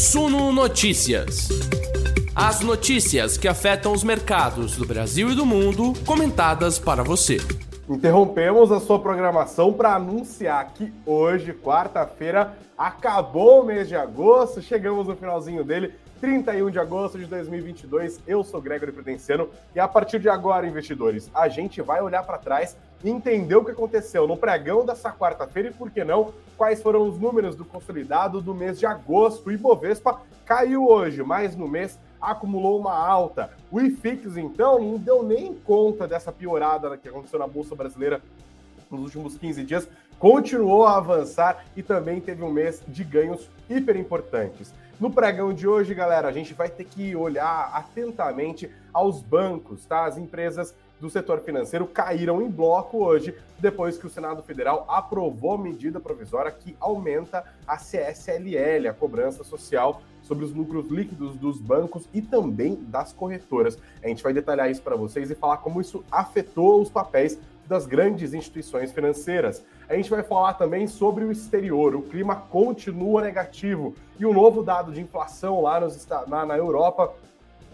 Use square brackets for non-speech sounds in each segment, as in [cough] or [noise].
Suno Notícias. As notícias que afetam os mercados do Brasil e do mundo, comentadas para você. Interrompemos a sua programação para anunciar que hoje, quarta-feira, acabou o mês de agosto, chegamos no finalzinho dele, 31 de agosto de 2022. Eu sou Gregory Prudenciano e a partir de agora, investidores, a gente vai olhar para trás entender o que aconteceu no pregão dessa quarta-feira e, por que não, quais foram os números do consolidado do mês de agosto. O Ibovespa caiu hoje, mas no mês acumulou uma alta. O IFIX, então, não deu nem conta dessa piorada que aconteceu na Bolsa Brasileira nos últimos 15 dias, continuou a avançar e também teve um mês de ganhos hiper importantes. No pregão de hoje, galera, a gente vai ter que olhar atentamente aos bancos, tá? As empresas do setor financeiro caíram em bloco hoje, depois que o Senado Federal aprovou medida provisória que aumenta a CSLL, a cobrança social sobre os lucros líquidos dos bancos e também das corretoras. A gente vai detalhar isso para vocês e falar como isso afetou os papéis das grandes instituições financeiras. A gente vai falar também sobre o exterior. O clima continua negativo e o novo dado de inflação lá nos, na, na Europa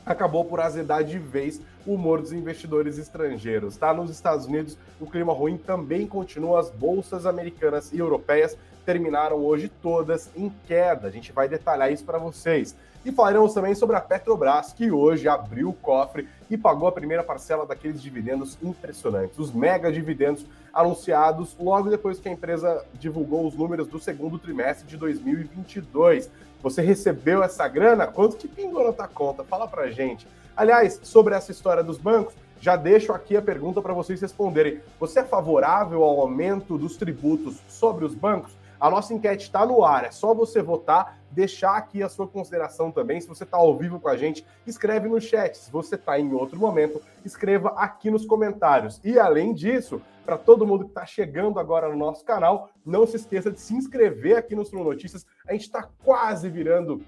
acabou por azedar de vez humor dos investidores estrangeiros. Tá? Nos Estados Unidos, o clima ruim também continua. As bolsas americanas e europeias terminaram hoje todas em queda. A gente vai detalhar isso para vocês. E falaremos também sobre a Petrobras, que hoje abriu o cofre e pagou a primeira parcela daqueles dividendos impressionantes, os mega dividendos anunciados logo depois que a empresa divulgou os números do segundo trimestre de 2022. Você recebeu essa grana? Quanto que pingou na tua conta? Fala pra gente. Aliás, sobre essa história dos bancos, já deixo aqui a pergunta para vocês responderem. Você é favorável ao aumento dos tributos sobre os bancos? A nossa enquete está no ar, é só você votar, deixar aqui a sua consideração também. Se você está ao vivo com a gente, escreve no chat. Se você está em outro momento, escreva aqui nos comentários. E além disso, para todo mundo que está chegando agora no nosso canal, não se esqueça de se inscrever aqui no Sul Notícias. A gente está quase virando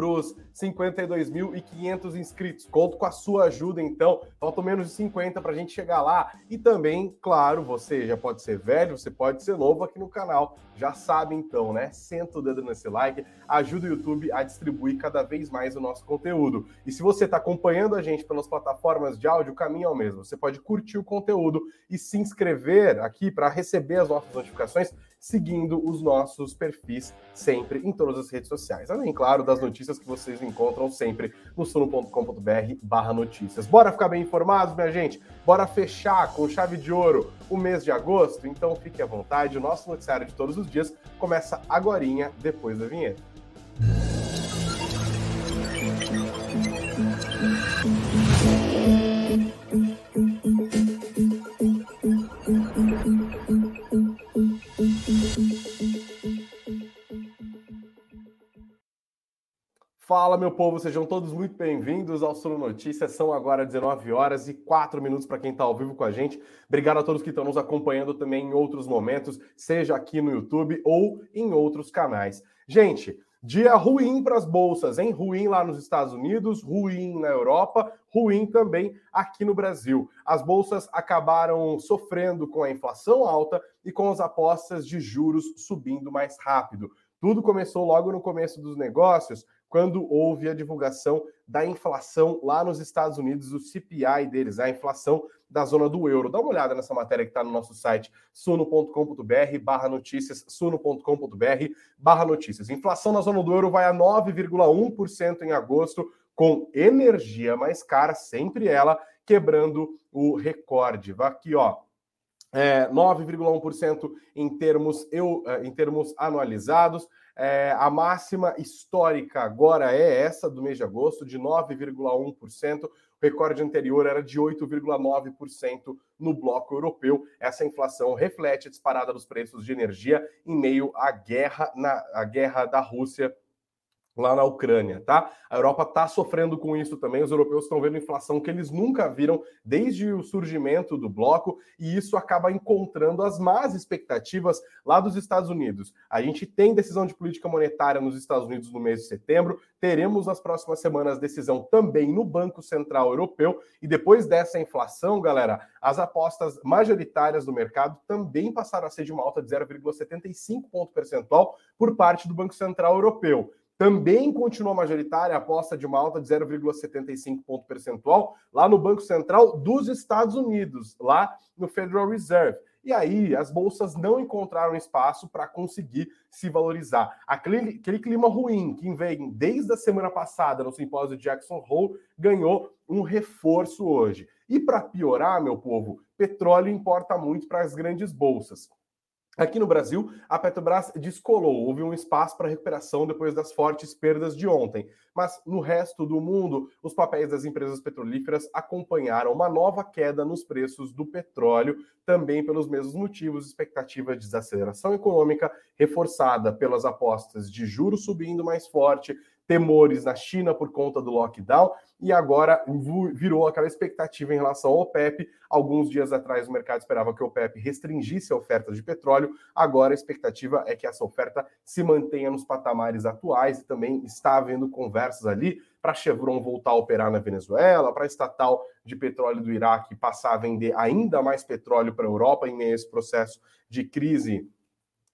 para os 52.500 inscritos. Conto com a sua ajuda, então. Faltam menos de 50 para a gente chegar lá. E também, claro, você já pode ser velho, você pode ser novo aqui no canal. Já sabe, então, né? Senta o dedo nesse like, ajuda o YouTube a distribuir cada vez mais o nosso conteúdo. E se você está acompanhando a gente pelas plataformas de áudio, o caminho é o mesmo. Você pode curtir o conteúdo e se inscrever aqui para receber as nossas notificações seguindo os nossos perfis sempre em todas as redes sociais. Além, claro, das notícias que vocês encontram sempre no suno.com.br barra notícias. Bora ficar bem informados, minha gente? Bora fechar com chave de ouro o mês de agosto? Então fique à vontade, o nosso noticiário de todos os dias começa agorinha, depois da vinheta. Fala, meu povo, sejam todos muito bem-vindos ao Suno Notícias. São agora 19 horas e 4 minutos para quem está ao vivo com a gente. Obrigado a todos que estão nos acompanhando também em outros momentos, seja aqui no YouTube ou em outros canais. Gente, dia ruim para as bolsas, hein? Ruim lá nos Estados Unidos, ruim na Europa, ruim também aqui no Brasil. As bolsas acabaram sofrendo com a inflação alta e com as apostas de juros subindo mais rápido. Tudo começou logo no começo dos negócios, quando houve a divulgação da inflação lá nos Estados Unidos, o CPI deles, a inflação da zona do euro. Dá uma olhada nessa matéria que está no nosso site, suno.com.br barra notícias, suno.com.br barra notícias. Inflação na zona do euro vai a 9,1% em agosto, com energia mais cara, sempre ela, quebrando o recorde. Vai aqui, ó, é, 9,1% em termos, eu, é, em termos anualizados. É, a máxima histórica agora é essa do mês de agosto, de 9,1%. O recorde anterior era de 8,9% no bloco europeu. Essa inflação reflete a disparada dos preços de energia em meio à guerra, na, à guerra da Rússia lá na Ucrânia, tá? A Europa está sofrendo com isso também. Os europeus estão vendo inflação que eles nunca viram desde o surgimento do bloco, e isso acaba encontrando as más expectativas lá dos Estados Unidos. A gente tem decisão de política monetária nos Estados Unidos no mês de setembro, teremos nas próximas semanas decisão também no Banco Central Europeu, e depois dessa inflação, galera, as apostas majoritárias do mercado também passaram a ser de uma alta de 0,75 ponto percentual por parte do Banco Central Europeu. Também continua majoritária a aposta de uma alta de 0,75 ponto percentual lá no Banco Central dos Estados Unidos, lá no Federal Reserve. E aí as bolsas não encontraram espaço para conseguir se valorizar. Aquele, aquele, clima ruim que vem desde a semana passada no simpósio de Jackson Hole ganhou um reforço hoje. E para piorar, meu povo, petróleo importa muito para as grandes bolsas. Aqui no Brasil, a Petrobras descolou, houve um espaço para recuperação depois das fortes perdas de ontem. Mas no resto do mundo, os papéis das empresas petrolíferas acompanharam uma nova queda nos preços do petróleo, também pelos mesmos motivos, expectativa de desaceleração econômica reforçada pelas apostas de juros subindo mais forte, temores na China por conta do lockdown e agora virou aquela expectativa em relação ao OPEP. Alguns dias atrás o mercado esperava que o OPEP restringisse a oferta de petróleo, agora a expectativa é que essa oferta se mantenha nos patamares atuais e também está havendo conversas ali para a Chevron voltar a operar na Venezuela, para a estatal de petróleo do Iraque passar a vender ainda mais petróleo para a Europa em meio a esse processo de crise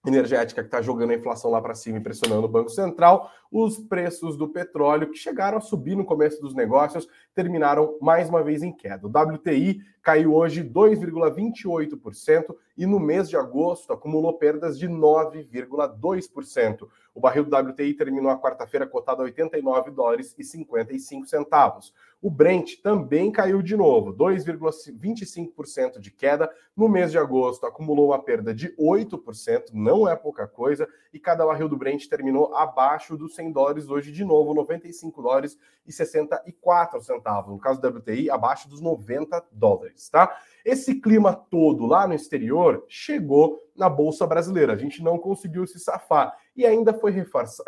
energética que está jogando a inflação lá para cima e pressionando o Banco Central, os preços do petróleo, que chegaram a subir no começo dos negócios, terminaram mais uma vez em queda. O WTI caiu hoje 2,28% e no mês de agosto acumulou perdas de 9,2%. O barril do WTI terminou a quarta-feira cotado a 89 dólares e 55 centavos. O Brent também caiu de novo, 2,25% de queda. No mês de agosto acumulou uma perda de 8%, não é pouca coisa, e cada barril do Brent terminou abaixo dos 100 dólares hoje de novo, 95 dólares e 64 centavos. No caso do WTI, abaixo dos 90 dólares, tá? Esse clima todo lá no exterior chegou na Bolsa Brasileira. A gente não conseguiu se safar. E ainda foi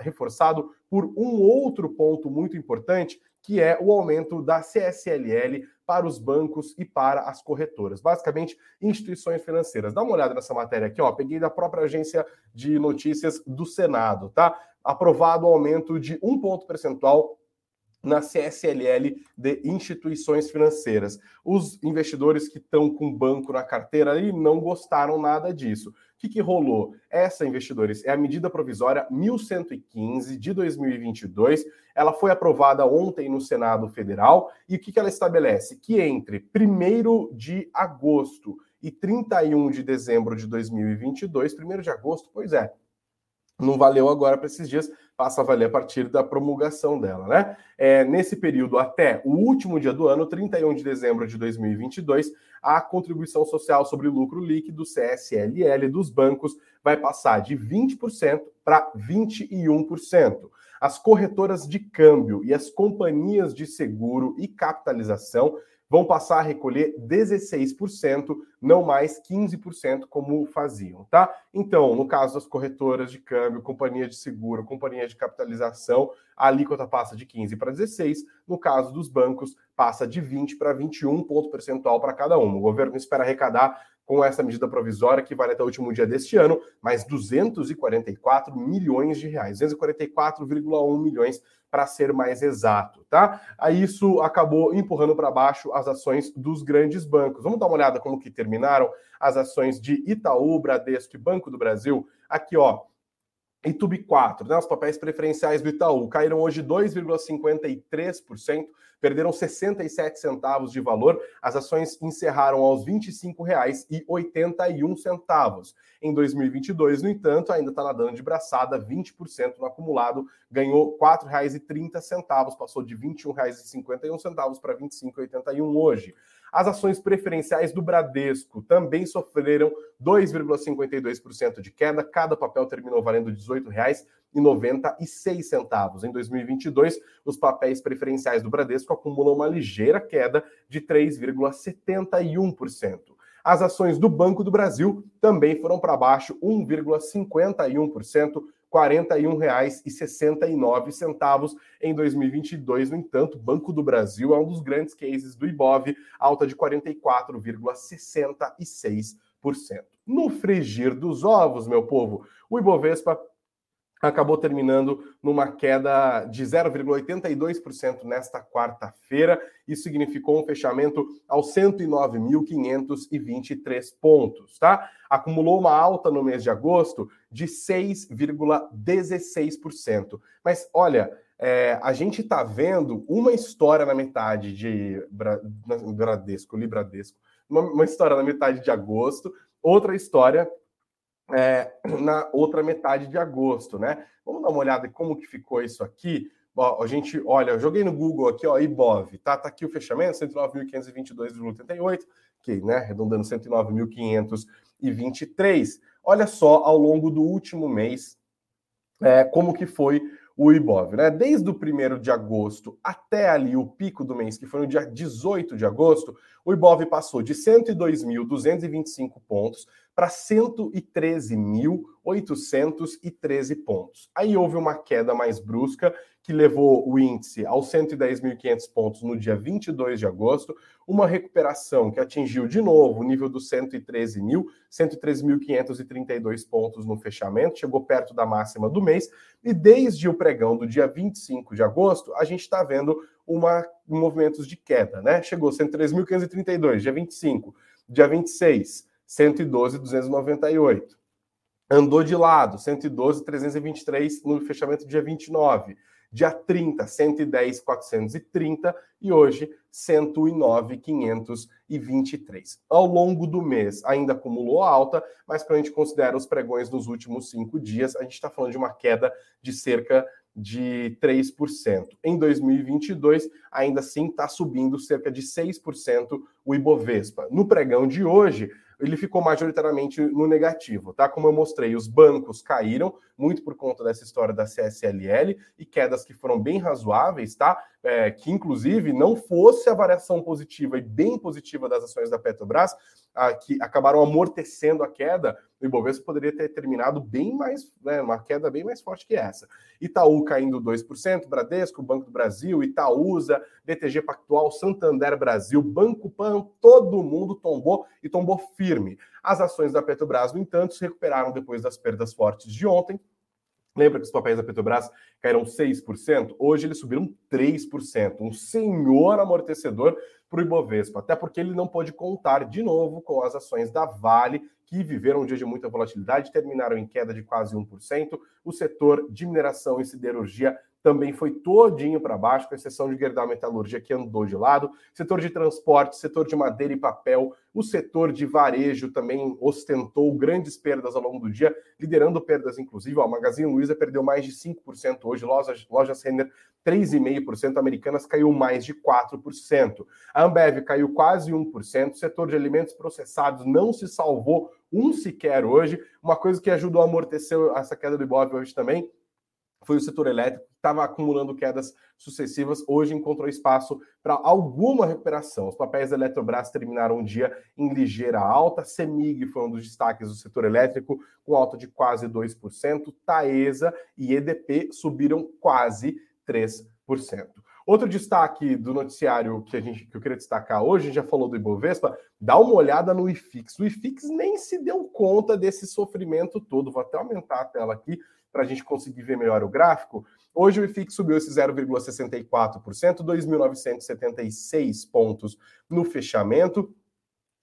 reforçado por um outro ponto muito importante, que é o aumento da CSLL para os bancos e para as corretoras. Basicamente, instituições financeiras. Dá uma olhada nessa matéria aqui, ó. Peguei da própria agência de notícias do Senado, tá? Aprovado o aumento de um ponto percentual na CSLL de instituições financeiras. Os investidores que estão com banco na carteira ali não gostaram nada disso. O que, que rolou? Essa, investidores, é a medida provisória 1115 de 2022. Ela foi aprovada ontem no Senado Federal. E o que, que ela estabelece? Que entre 1 de agosto e 31 de dezembro de 2022, 1 de agosto, pois é, não valeu agora para esses dias, passa a valer a partir da promulgação dela, né? É, nesse período até o último dia do ano, 31 de dezembro de 2022, a contribuição social sobre lucro líquido, CSLL, dos bancos vai passar de 20% para 21%. As corretoras de câmbio e as companhias de seguro e capitalização vão passar a recolher 16%, não mais 15% como faziam, tá? Então, no caso das corretoras de câmbio, companhia de seguro, companhia de capitalização, a alíquota passa de 15 para 16, no caso dos bancos, passa de 20 para 21 ponto percentual para cada um. O governo espera arrecadar com essa medida provisória, que vale até o último dia deste ano, mais 244 milhões de reais, 244,1 milhões para ser mais exato, tá? Aí isso acabou empurrando para baixo as ações dos grandes bancos. Vamos dar uma olhada como que terminaram as ações de Itaú, Bradesco e Banco do Brasil. Aqui, ó, Itube 4, né, os papéis preferenciais do Itaú caíram hoje 2,53%, perderam 67 centavos de valor. As ações encerraram aos R$ 25,81. Em 2022, no entanto, ainda está nadando de braçada, 20% no acumulado, ganhou R$ 4,30, passou de R$ 21,51 para R$ 25,81 hoje. As ações preferenciais do Bradesco também sofreram 2,52% de queda. Cada papel terminou valendo R$ 18,96. Em 2022, os papéis preferenciais do Bradesco acumulam uma ligeira queda de 3,71%. As ações do Banco do Brasil também foram para baixo, 1,51%, R$ 41,69 em 2022. No entanto, o Banco do Brasil é um dos grandes cases do Ibov, alta de 44,66%. No frigir dos ovos, meu povo, o Ibovespa acabou terminando numa queda de 0,82% nesta quarta-feira. Isso significou um fechamento aos 109.523 pontos, tá? Acumulou uma alta no mês de agosto de 6,16%. Mas olha, é, a gente está vendo uma história na metade de Bradesco, Libradesco, uma, uma história na metade de agosto, outra história é, na outra metade de agosto, né? Vamos dar uma olhada em como que ficou isso aqui. Ó, a gente, olha, eu joguei no Google aqui, ó, Ibov, tá? Tá aqui o fechamento, 109.522,88, que, né, arredondando 109.523. Olha só, ao longo do último mês, é, como que foi o Ibov, né? Desde o 1 de agosto até ali o pico do mês, que foi no dia 18 de agosto, o Ibov passou de 102.225 pontos para 113.813 pontos. Aí houve uma queda mais brusca que levou o índice aos 110.500 pontos no dia 22 de agosto, uma recuperação que atingiu de novo o nível dos 113.000, 113.532 pontos no fechamento, chegou perto da máxima do mês, e desde o pregão do dia 25 de agosto, a gente está vendo uma movimentos de queda, né? Chegou 103.532, dia 25, dia 26, 112,298. Andou de lado, 112,323 no fechamento dia 29. Dia 30, 110,430 e hoje 109,523. Ao longo do mês ainda acumulou alta, mas quando a gente considera os pregões nos últimos cinco dias, a gente está falando de uma queda de cerca de 3%. Em 2022, ainda assim está subindo cerca de 6% o Ibovespa. No pregão de hoje, ele ficou majoritariamente no negativo, tá? Como eu mostrei, os bancos caíram muito por conta dessa história da CSLL e quedas que foram bem razoáveis, tá? É, que inclusive não fosse a variação positiva e bem positiva das ações da Petrobras, a, que acabaram amortecendo a queda, o Ibovespa poderia ter terminado bem mais, né, uma queda bem mais forte que essa. Itaú caindo 2%, Bradesco, Banco do Brasil, Itaúsa, BTG Pactual, Santander Brasil, Banco Pan, todo mundo tombou e tombou firme. As ações da Petrobras, no entanto, se recuperaram depois das perdas fortes de ontem, Lembra que os papéis da Petrobras caíram 6%? Hoje eles subiram 3%. Um senhor amortecedor para o Ibovespa, até porque ele não pode contar de novo com as ações da Vale, que viveram um dia de muita volatilidade, terminaram em queda de quase 1%. O setor de mineração e siderurgia também foi todinho para baixo, com exceção de Gerdau Metalurgia, que andou de lado. Setor de transporte, setor de madeira e papel, o setor de varejo também ostentou grandes perdas ao longo do dia, liderando perdas, inclusive. a Magazine Luiza perdeu mais de 5% hoje, lojas, lojas Renner 3,5%, Americanas caiu mais de 4%. A Ambev caiu quase 1%, o setor de alimentos processados não se salvou um sequer hoje. Uma coisa que ajudou a amortecer essa queda do Ibov hoje também foi o setor elétrico, que estava acumulando quedas sucessivas, hoje encontrou espaço para alguma recuperação. Os papéis da Eletrobras terminaram o dia em ligeira alta, Semig foi um dos destaques do setor elétrico, com alta de quase 2%, Taesa e EDP subiram quase 3%. Outro destaque do noticiário que, a gente, que eu queria destacar hoje, a gente já falou do Ibovespa, dá uma olhada no IFIX. O IFIX nem se deu conta desse sofrimento todo. Vou até aumentar a tela aqui para a gente conseguir ver melhor o gráfico. Hoje o IFIX subiu esse 0,64%, 2.976 pontos no fechamento.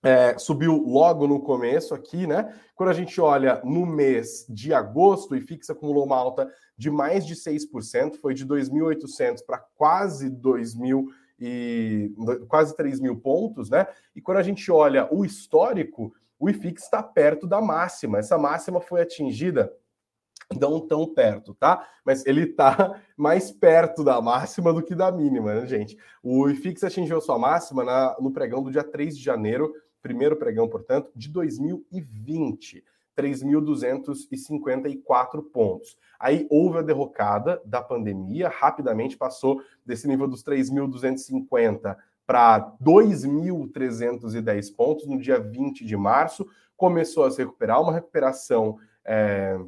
É, subiu logo no começo aqui, né? Quando a gente olha no mês de agosto, o IFIX acumulou uma alta de mais de 6%, foi de 2.800 para quase 2.000 e quase 3 mil pontos, né? E quando a gente olha o histórico, o IFIX está perto da máxima. Essa máxima foi atingida não tão perto, tá? Mas ele está [laughs] mais perto da máxima do que da mínima, né, gente? O IFIX atingiu sua máxima na, no pregão do dia 3 de janeiro, primeiro pregão, portanto, de 2020. 3.254 pontos. Aí houve a derrocada da pandemia, rapidamente passou desse nível dos 3.250 para 2.310 pontos no dia 20 de março, começou a se recuperar, uma recuperação é,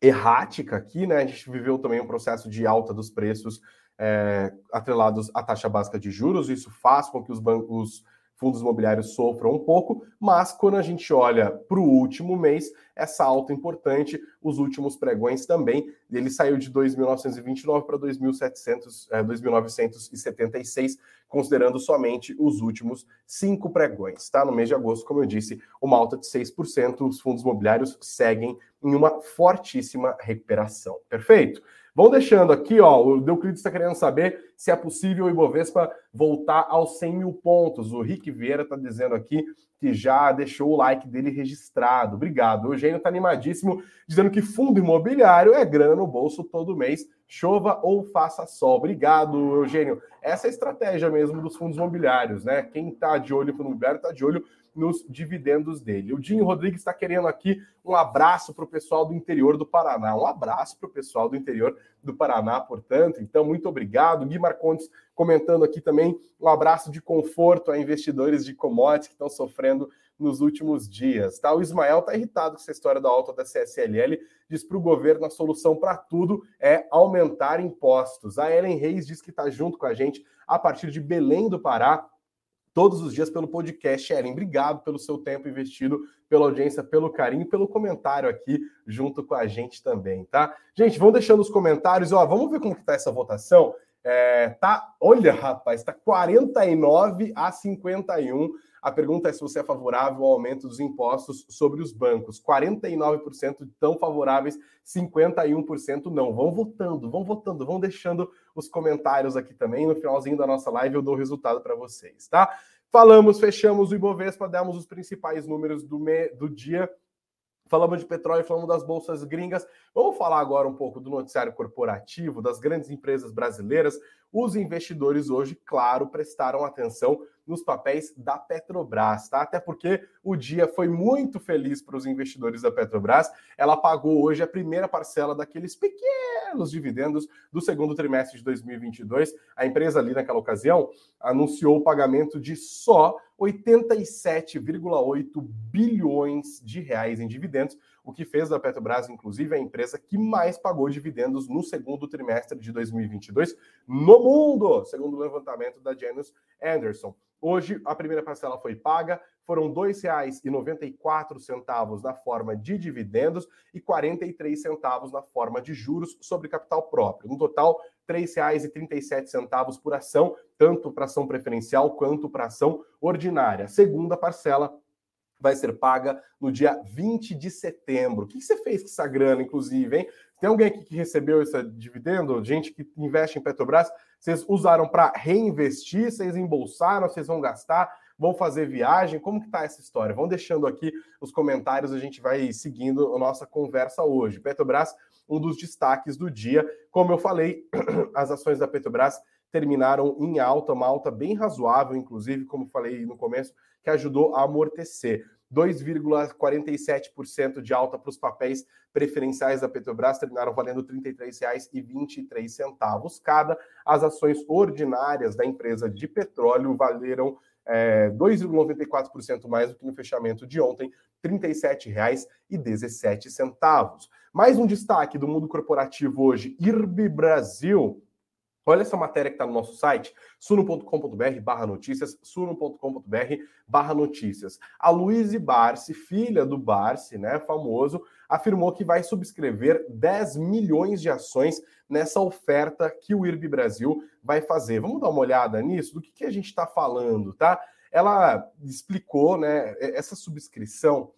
errática aqui, né? A gente viveu também um processo de alta dos preços é, atrelados à taxa básica de juros, isso faz com que os bancos fundos imobiliários sofram um pouco, mas quando a gente olha para o último mês, essa alta importante, os últimos pregões também, ele saiu de 2.929 para 2.700, é, 2.976, considerando somente os últimos cinco pregões, tá? No mês de agosto, como eu disse, uma alta de 6%, os fundos imobiliários seguem em uma fortíssima recuperação. Perfeito? Vão deixando aqui, ó. O Deuclides está querendo saber se é possível o Ibovespa voltar aos 100 mil pontos. O Rick Vieira está dizendo aqui que já deixou o like dele registrado. Obrigado. O Eugênio está animadíssimo, dizendo que fundo imobiliário é grana no bolso todo mês, chova ou faça sol. Obrigado, Eugênio. Essa é a estratégia mesmo dos fundos imobiliários, né? Quem está de olho no imobiliário está de olho nos dividendos dele. O Dinho Rodrigues está querendo aqui um abraço para o pessoal do interior do Paraná. Um abraço para o pessoal do interior do Paraná, portanto. Então, muito obrigado. Gui Marcondes comentando aqui também um abraço de conforto a investidores de commodities que estão sofrendo nos últimos dias. Tá? O Ismael está irritado com essa história da alta da CSLL, diz para o governo a solução para tudo é aumentar impostos. A Ellen Reis diz que está junto com a gente a partir de Belém do Pará todos os dias pelo podcast. Eren, obrigado pelo seu tempo investido, pela audiência, pelo carinho, pelo comentário aqui junto com a gente também, tá? Gente, vão deixando os comentários, ó, vamos ver como que tá essa votação. É, tá, olha, rapaz, tá 49 a 51. A pergunta é se você é favorável ao aumento dos impostos sobre os bancos. 49% estão favoráveis, 51% não. Vão votando, vão votando, vão deixando os comentários aqui também. No finalzinho da nossa live eu dou o resultado para vocês, tá? Falamos, fechamos o Ibovespa, demos os principais números do, me, do dia. Falamos de petróleo, falamos das bolsas gringas. Vamos falar agora um pouco do noticiário corporativo, das grandes empresas brasileiras. Os investidores hoje, claro, prestaram atenção nos papéis da Petrobras, tá? Até porque o dia foi muito feliz para os investidores da Petrobras. Ela pagou hoje a primeira parcela daqueles pequenos dividendos do segundo trimestre de 2022. A empresa ali naquela ocasião anunciou o pagamento de só 87,8 bilhões de reais em dividendos, o que fez da Petrobras, inclusive, a empresa que mais pagou dividendos no segundo trimestre de 2022 no mundo, segundo o levantamento da Janus Anderson. Hoje, a primeira parcela foi paga, foram R$ 2,94 na forma de dividendos e R$ 43 centavos na forma de juros sobre capital próprio. No total, R$ 3,37 por ação, tanto para ação preferencial quanto para ação ordinária. A segunda parcela vai ser paga no dia 20 de setembro. O que você fez com essa grana, inclusive, hein? Tem alguém aqui que recebeu esse dividendo? Gente que investe em Petrobras? Vocês usaram para reinvestir? Vocês embolsaram? Vocês vão gastar? Vão fazer viagem? Como que tá essa história? Vão deixando aqui os comentários, a gente vai seguindo a nossa conversa hoje. Petrobras, um dos destaques do dia. Como eu falei, [clears throat] as ações da Petrobras terminaram em alta, uma alta bem razoável, inclusive, como falei no começo, que ajudou a amortecer. 2,47% de alta para os papéis preferenciais da Petrobras, terminaram valendo R$ 33,23 cada. As ações ordinárias da empresa de petróleo valeram é, 2,94% mais do que no fechamento de ontem, R$ 37,17. Mais um destaque do mundo corporativo hoje, IRB Brasil Olha essa matéria que está no nosso site, suno.com.br barra notícias, suno.com.br barra notícias. A Luíse Barsi, filha do Barsi, né, famoso, afirmou que vai subscrever 10 milhões de ações nessa oferta que o IRB Brasil vai fazer. Vamos dar uma olhada nisso? Do que, que a gente está falando, tá? Ela explicou, né, essa subscrição,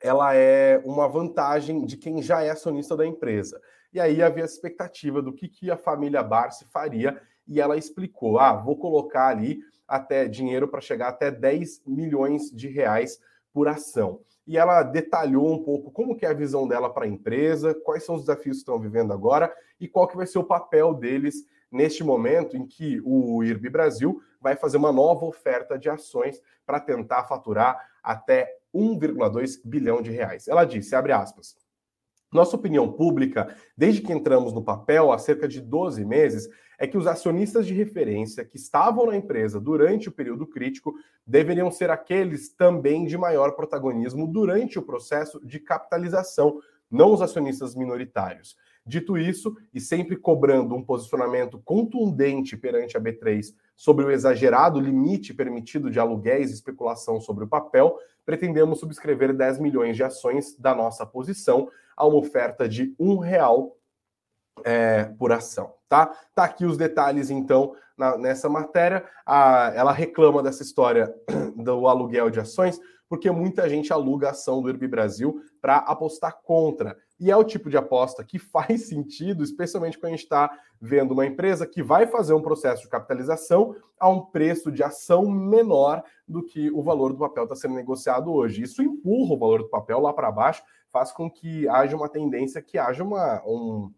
ela é uma vantagem de quem já é acionista da empresa. E aí havia a expectativa do que, que a família Barsi faria, e ela explicou: ah, vou colocar ali até dinheiro para chegar até 10 milhões de reais por ação. E ela detalhou um pouco como que é a visão dela para a empresa, quais são os desafios que estão vivendo agora e qual que vai ser o papel deles neste momento em que o IRB Brasil vai fazer uma nova oferta de ações para tentar faturar até 1,2 bilhão de reais. Ela disse, abre aspas, nossa opinião pública, desde que entramos no papel há cerca de 12 meses, é que os acionistas de referência que estavam na empresa durante o período crítico deveriam ser aqueles também de maior protagonismo durante o processo de capitalização não os acionistas minoritários. Dito isso, e sempre cobrando um posicionamento contundente perante a B3 sobre o exagerado limite permitido de aluguéis e especulação sobre o papel, pretendemos subscrever 10 milhões de ações da nossa posição a uma oferta de um real é, por ação, tá? Tá aqui os detalhes, então, na, nessa matéria. A, ela reclama dessa história [clears throat] do aluguel de ações, porque muita gente aluga a ação do Airbnb Brasil para apostar contra. E é o tipo de aposta que [laughs] faz sentido, especialmente quando a gente está vendo uma empresa que vai fazer um processo de capitalização a um preço de ação menor do que o valor do papel está sendo negociado hoje. Isso empurra o valor do papel lá para baixo, faz com que haja uma tendência que haja uma, um,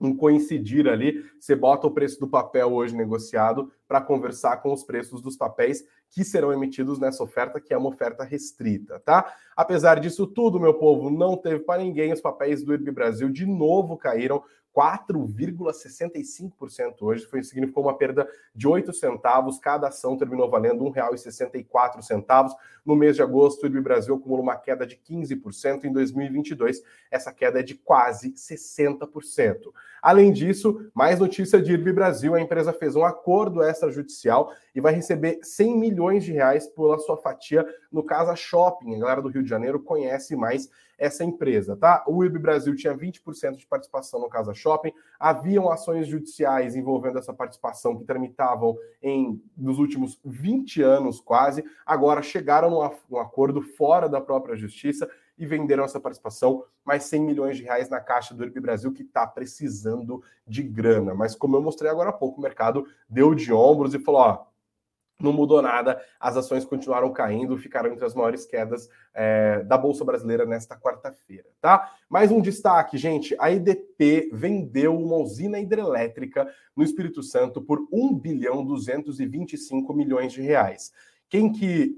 um coincidir ali. Você bota o preço do papel hoje negociado para conversar com os preços dos papéis que serão emitidos nessa oferta, que é uma oferta restrita, tá? Apesar disso tudo, meu povo, não teve para ninguém. Os papéis do IRB Brasil de novo caíram 4,65% hoje. Foi, significou uma perda de 8 centavos. Cada ação terminou valendo R$ 1,64. No mês de agosto, o IRB Brasil acumula uma queda de 15%. Em 2022, essa queda é de quase 60%. Além disso, mais notícia de IRB Brasil: a empresa fez um acordo extrajudicial e vai receber 100 milhões de reais pela sua fatia no Casa Shopping. A galera do Rio de Janeiro conhece mais essa empresa, tá? O IB Brasil tinha 20% de participação no Casa Shopping, haviam ações judiciais envolvendo essa participação que tramitavam em nos últimos 20 anos quase, agora chegaram num acordo fora da própria justiça e venderam essa participação, mais 100 milhões de reais na caixa do IRB Brasil, que está precisando de grana. Mas como eu mostrei agora há pouco, o mercado deu de ombros e falou: ó, não mudou nada, as ações continuaram caindo, ficaram entre as maiores quedas é, da Bolsa Brasileira nesta quarta-feira, tá? Mais um destaque, gente: a EDP vendeu uma usina hidrelétrica no Espírito Santo por 1 bilhão 225 milhões de reais. Quem que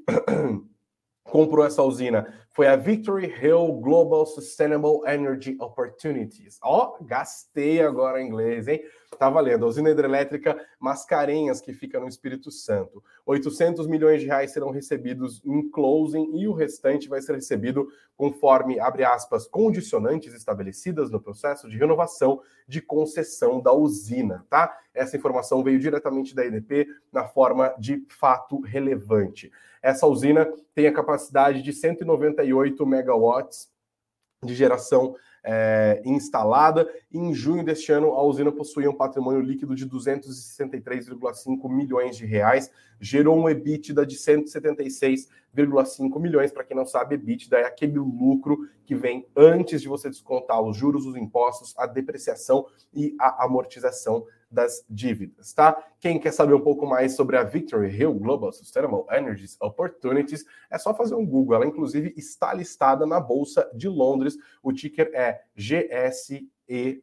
[clears throat] comprou essa usina foi a Victory Hill Global Sustainable Energy Opportunities. Ó, oh, gastei agora em inglês, hein? Tá valendo. A usina hidrelétrica Mascarenhas, que fica no Espírito Santo. 800 milhões de reais serão recebidos em closing e o restante vai ser recebido conforme, abre aspas, condicionantes estabelecidas no processo de renovação de concessão da usina, tá? Essa informação veio diretamente da EDP na forma de fato relevante. Essa usina tem a capacidade de 198 megawatts de geração é, instalada. Em junho deste ano, a usina possuía um patrimônio líquido de 263,5 milhões de reais, gerou um EBITDA de 176,5 milhões. Para quem não sabe, EBITDA é aquele lucro que vem antes de você descontar os juros, os impostos, a depreciação e a amortização das dívidas, tá? Quem quer saber um pouco mais sobre a Victory Hill Global Sustainable Energies Opportunities, é só fazer um Google. Ela, inclusive, está listada na Bolsa de Londres. O ticker é GSEO.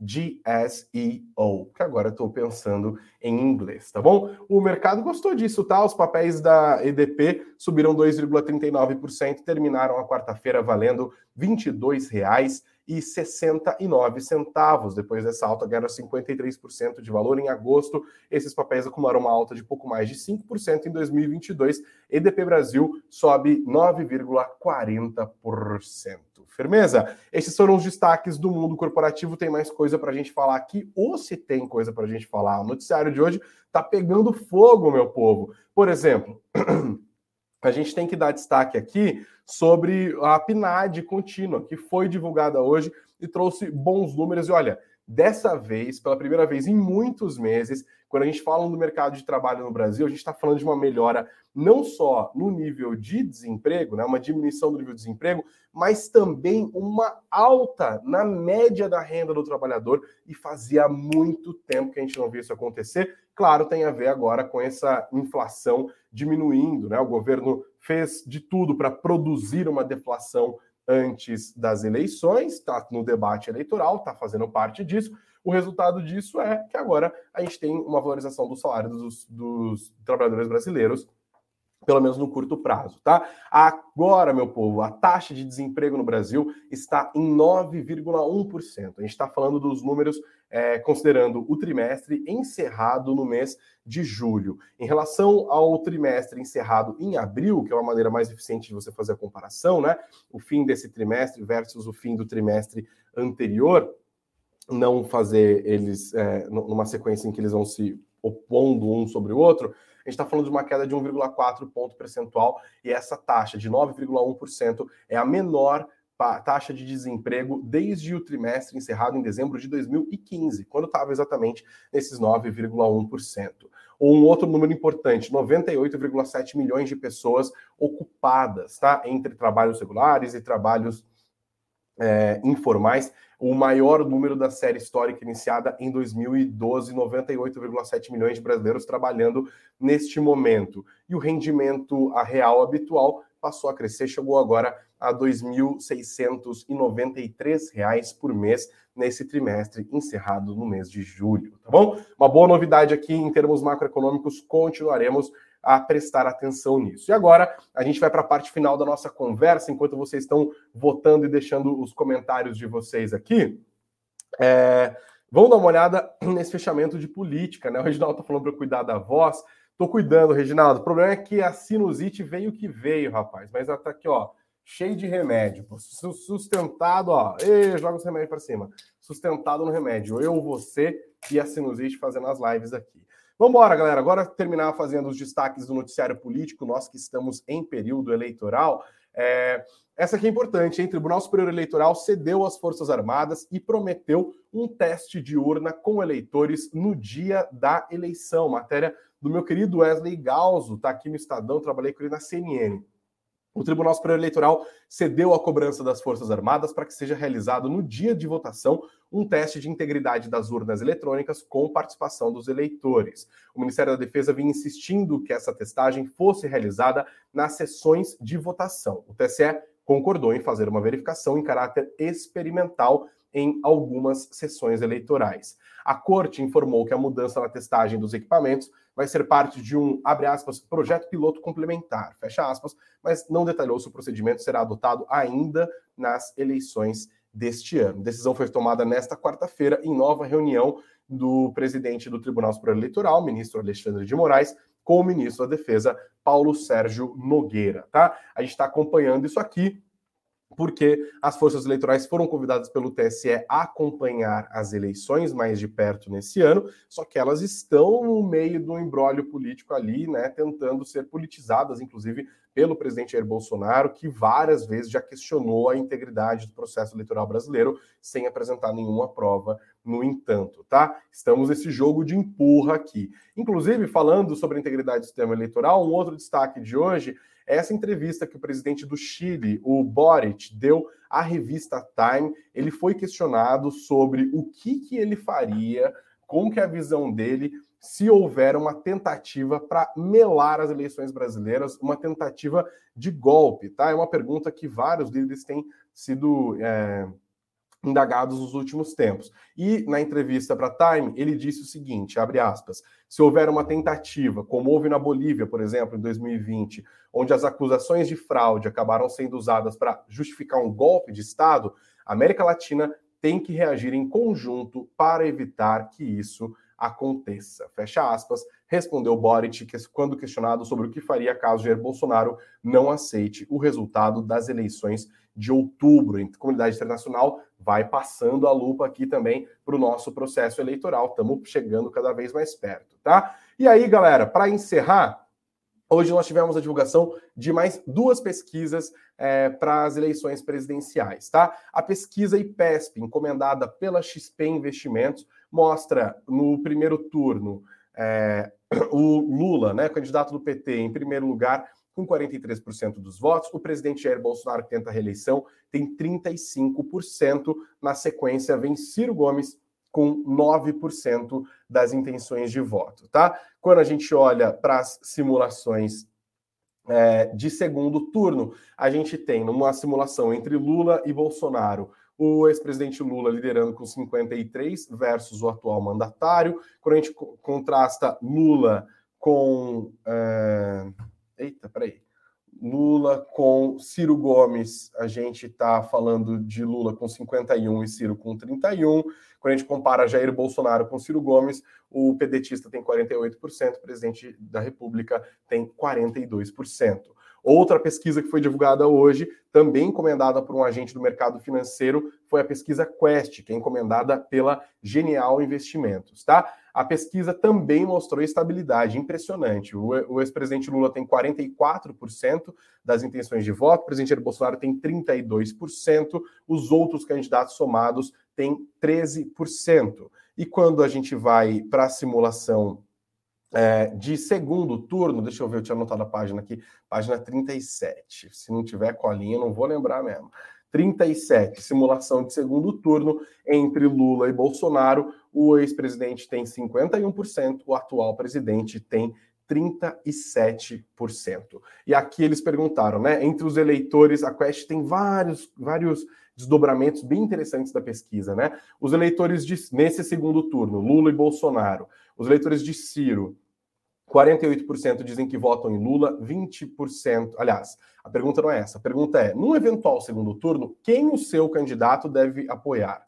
GSEO, que agora estou pensando em inglês, tá bom? O mercado gostou disso, tá? Os papéis da EDP subiram 2,39%, terminaram a quarta-feira valendo R$ 22,00 e 69 centavos. Depois dessa alta, ganharam 53% de valor em agosto. Esses papéis acumularam uma alta de pouco mais de 5% em 2022. EDP Brasil sobe 9,40%. Firmeza? Esses foram os destaques do mundo corporativo. Tem mais coisa para a gente falar aqui, ou se tem coisa para a gente falar. O noticiário de hoje está pegando fogo, meu povo. Por exemplo, [clears throat] a gente tem que dar destaque aqui sobre a PNAD contínua, que foi divulgada hoje e trouxe bons números. E olha, dessa vez, pela primeira vez em muitos meses, quando a gente fala do mercado de trabalho no Brasil, a gente está falando de uma melhora não só no nível de desemprego, né, uma diminuição do nível de desemprego, mas também uma alta na média da renda do trabalhador, e fazia muito tempo que a gente não via isso acontecer. Claro, tem a ver agora com essa inflação diminuindo, né? O governo fez de tudo para produzir uma deflação antes das eleições, está no debate eleitoral, está fazendo parte disso. O resultado disso é que agora a gente tem uma valorização do salário dos, dos trabalhadores brasileiros pelo menos no curto prazo, tá? Agora, meu povo, a taxa de desemprego no Brasil está em 9,1%. A gente está falando dos números é, considerando o trimestre encerrado no mês de julho. Em relação ao trimestre encerrado em abril, que é uma maneira mais eficiente de você fazer a comparação, né? O fim desse trimestre versus o fim do trimestre anterior, não fazer eles é, numa sequência em que eles vão se opondo um sobre o outro, a gente está falando de uma queda de 1,4 ponto percentual e essa taxa de 9,1% é a menor taxa de desemprego desde o trimestre encerrado em dezembro de 2015, quando estava exatamente nesses 9,1%. Um outro número importante, 98,7 milhões de pessoas ocupadas, tá? Entre trabalhos regulares e trabalhos é, informais, o maior número da série histórica iniciada em 2012, 98,7 milhões de brasileiros trabalhando neste momento. E o rendimento real habitual passou a crescer, chegou agora a R$ 2.693 por mês nesse trimestre encerrado no mês de julho, tá bom? Uma boa novidade aqui em termos macroeconômicos, continuaremos a prestar atenção nisso. E agora a gente vai para a parte final da nossa conversa, enquanto vocês estão votando e deixando os comentários de vocês aqui. É, vamos dar uma olhada [clears throat] nesse fechamento de política, né? O Reginaldo está falando para cuidar da voz. Estou cuidando, Reginaldo. O problema é que a sinusite veio que veio, rapaz. Mas ela tá aqui, ó, cheio de remédio. Sustentado, ó. Ei, joga os remédios para cima. Sustentado no remédio. Eu, você e a sinusite fazendo as lives aqui. Vamos embora, galera. Agora terminar fazendo os destaques do noticiário político, nós que estamos em período eleitoral. É... Essa aqui é importante, hein? Tribunal Superior Eleitoral cedeu às Forças Armadas e prometeu um teste de urna com eleitores no dia da eleição. Matéria do meu querido Wesley Galzo, tá aqui no Estadão, trabalhei com ele na CNN. O Tribunal Superior Eleitoral cedeu a cobrança das Forças Armadas para que seja realizado no dia de votação um teste de integridade das urnas eletrônicas com participação dos eleitores. O Ministério da Defesa vinha insistindo que essa testagem fosse realizada nas sessões de votação. O TSE concordou em fazer uma verificação em caráter experimental em algumas sessões eleitorais. A corte informou que a mudança na testagem dos equipamentos vai ser parte de um, abre aspas, projeto piloto complementar, fecha aspas, mas não detalhou se o procedimento será adotado ainda nas eleições deste ano. Decisão foi tomada nesta quarta-feira em nova reunião do presidente do Tribunal Superior Eleitoral, ministro Alexandre de Moraes, com o ministro da Defesa, Paulo Sérgio Nogueira, tá? A gente está acompanhando isso aqui porque as forças eleitorais foram convidadas pelo TSE a acompanhar as eleições mais de perto nesse ano, só que elas estão no meio do embrólio político ali, né, tentando ser politizadas, inclusive pelo presidente Jair Bolsonaro, que várias vezes já questionou a integridade do processo eleitoral brasileiro sem apresentar nenhuma prova, no entanto, tá? Estamos nesse jogo de empurra aqui. Inclusive, falando sobre a integridade do sistema eleitoral, um outro destaque de hoje essa entrevista que o presidente do Chile, o Boric, deu à revista Time, ele foi questionado sobre o que, que ele faria, como que é a visão dele se houver uma tentativa para melar as eleições brasileiras, uma tentativa de golpe, tá? É uma pergunta que vários líderes têm sido é, indagados nos últimos tempos. E na entrevista para Time, ele disse o seguinte, abre aspas, se houver uma tentativa, como houve na Bolívia, por exemplo, em 2020, onde as acusações de fraude acabaram sendo usadas para justificar um golpe de Estado, a América Latina tem que reagir em conjunto para evitar que isso aconteça. Fecha aspas, respondeu Boric quando questionado sobre o que faria caso Jair Bolsonaro não aceite o resultado das eleições de outubro. A comunidade internacional vai passando a lupa aqui também para o nosso processo eleitoral. Estamos chegando cada vez mais perto, tá? E aí, galera, para encerrar, Hoje nós tivemos a divulgação de mais duas pesquisas é, para as eleições presidenciais, tá? A pesquisa IPESP, encomendada pela XP Investimentos, mostra no primeiro turno é, o Lula, né, candidato do PT, em primeiro lugar, com 43% dos votos. O presidente Jair Bolsonaro, que tenta a reeleição, tem 35%. Na sequência, vem Ciro Gomes com 9% das intenções de voto, tá? Quando a gente olha para as simulações é, de segundo turno, a gente tem numa simulação entre Lula e Bolsonaro o ex-presidente Lula liderando com 53 versus o atual mandatário. Quando a gente contrasta Lula com é, Eita, peraí. Lula com Ciro Gomes, a gente está falando de Lula com 51 e Ciro com 31. Quando a gente compara Jair Bolsonaro com Ciro Gomes, o pedetista tem 48%, o presidente da República tem 42%. Outra pesquisa que foi divulgada hoje, também encomendada por um agente do mercado financeiro, foi a pesquisa Quest, que é encomendada pela Genial Investimentos, tá? A pesquisa também mostrou estabilidade impressionante. O, ex-presidente Lula tem 44% das intenções de voto, o presidente Jair Bolsonaro tem 32%, os outros candidatos somados têm 13%. E quando a gente vai para a simulação é, de segundo turno, deixa eu ver, eu tinha anotado a página aqui, página 37. Se não tiver colinha, não vou lembrar mesmo. 37, simulação de segundo turno entre Lula e Bolsonaro. O ex-presidente tem 51%, o atual presidente tem 37%. E aqui eles perguntaram, né? Entre os eleitores, a Quest tem vários, vários desdobramentos bem interessantes da pesquisa, né? Os eleitores de, nesse segundo turno, Lula e Bolsonaro, os eleitores de Ciro, 48% dizem que votam em Lula, 20%. Aliás, a pergunta não é essa. A pergunta é: no eventual segundo turno, quem o seu candidato deve apoiar?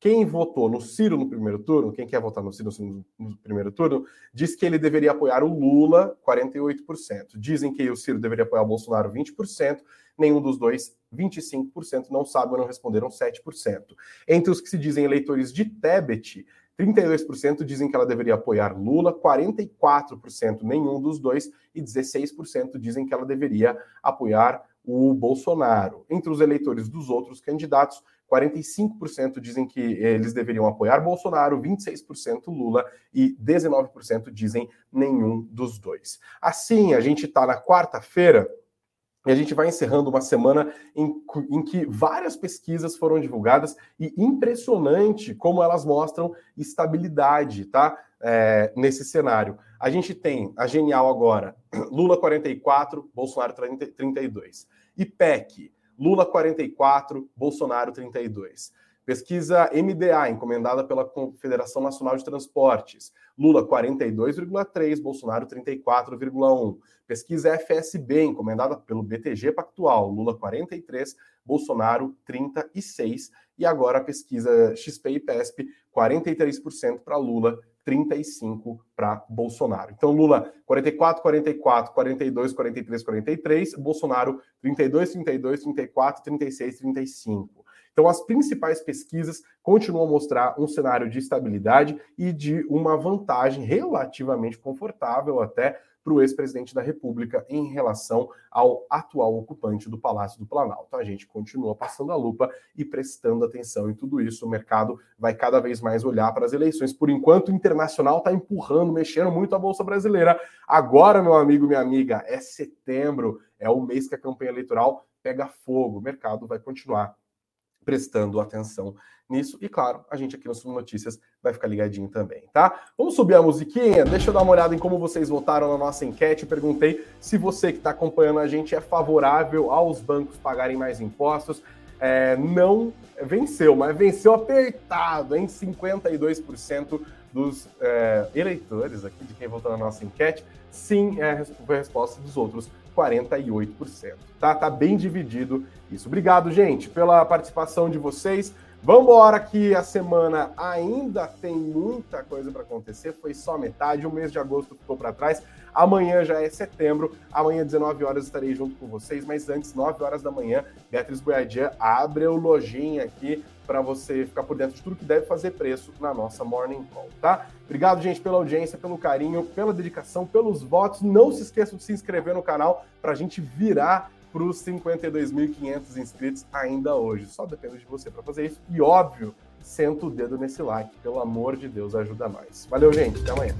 Quem votou no Ciro no primeiro turno, quem quer votar no Ciro no primeiro turno, diz que ele deveria apoiar o Lula, 48%. Dizem que o Ciro deveria apoiar o Bolsonaro, 20%. Nenhum dos dois, 25%, não sabe ou não responderam, 7%. Entre os que se dizem eleitores de Tebet, 32% dizem que ela deveria apoiar Lula, 44% nenhum dos dois e 16% dizem que ela deveria apoiar o Bolsonaro. Entre os eleitores dos outros candidatos, 45% dizem que eles deveriam apoiar Bolsonaro, 26% Lula e 19% dizem nenhum dos dois. Assim, a gente está na quarta-feira e a gente vai encerrando uma semana em, em, que várias pesquisas foram divulgadas e impressionante como elas mostram estabilidade, tá? É, nesse cenário. A gente tem a Genial agora, [clears throat] Lula 44, Bolsonaro 30, 32. IPEC, Lula 44, Bolsonaro 32. Pesquisa MDA, encomendada pela Confederação Nacional de Transportes. Lula 42,3, Bolsonaro 34,1. Pesquisa FSB, encomendada pelo BTG Pactual. Lula 43, Bolsonaro 36. E agora a pesquisa XP e PESP, 43% para Lula, 35 para Bolsonaro. Então, Lula 44, 44, 42, 43, 43, Bolsonaro 32, 32, 34, 36, 35. Então, as principais pesquisas continuam a mostrar um cenário de estabilidade e de uma vantagem relativamente confortável até para o ex-presidente da República em relação ao atual ocupante do Palácio do Planalto. A gente continua passando a lupa e prestando atenção em tudo isso. O mercado vai cada vez mais olhar para as eleições. Por enquanto, o internacional está empurrando, mexendo muito a Bolsa Brasileira. Agora, meu amigo, minha amiga, é setembro, é o mês que a campanha eleitoral pega fogo. O mercado vai continuar prestando atenção nisso. E claro, a gente aqui no Sul Notícias vai ficar ligadinho também, tá? Vamos subir a musiquinha? Deixa eu dar uma olhada em como vocês votaram na nossa enquete. Perguntei se você que está acompanhando a gente é favorável aos bancos pagarem mais impostos. É, não venceu, mas venceu apertado, em 52% dos é, eleitores aqui, de quem votou na nossa enquete. Sim, é, foi a resposta dos outros 48%. Tá? Tá bem dividido isso. Obrigado, gente, pela participação de vocês. Vamos embora que a semana ainda tem muita coisa para acontecer, foi só metade, o mês de agosto ficou para trás. Amanhã já é setembro, amanhã 19 horas estarei junto com vocês, mas antes 9 horas da manhã, Beatriz Goiadia abre o lojinha aqui para você ficar por dentro de tudo que deve fazer preço na nossa Morning Call, tá? Obrigado, gente, pela audiência, pelo carinho, pela dedicação, pelos votos. Não se esqueçam de se inscrever no canal para a gente virar para os 52.500 inscritos ainda hoje. Só depende de você para fazer isso. E óbvio, senta o dedo nesse like, pelo amor de Deus, ajuda mais. Valeu, gente. Até amanhã.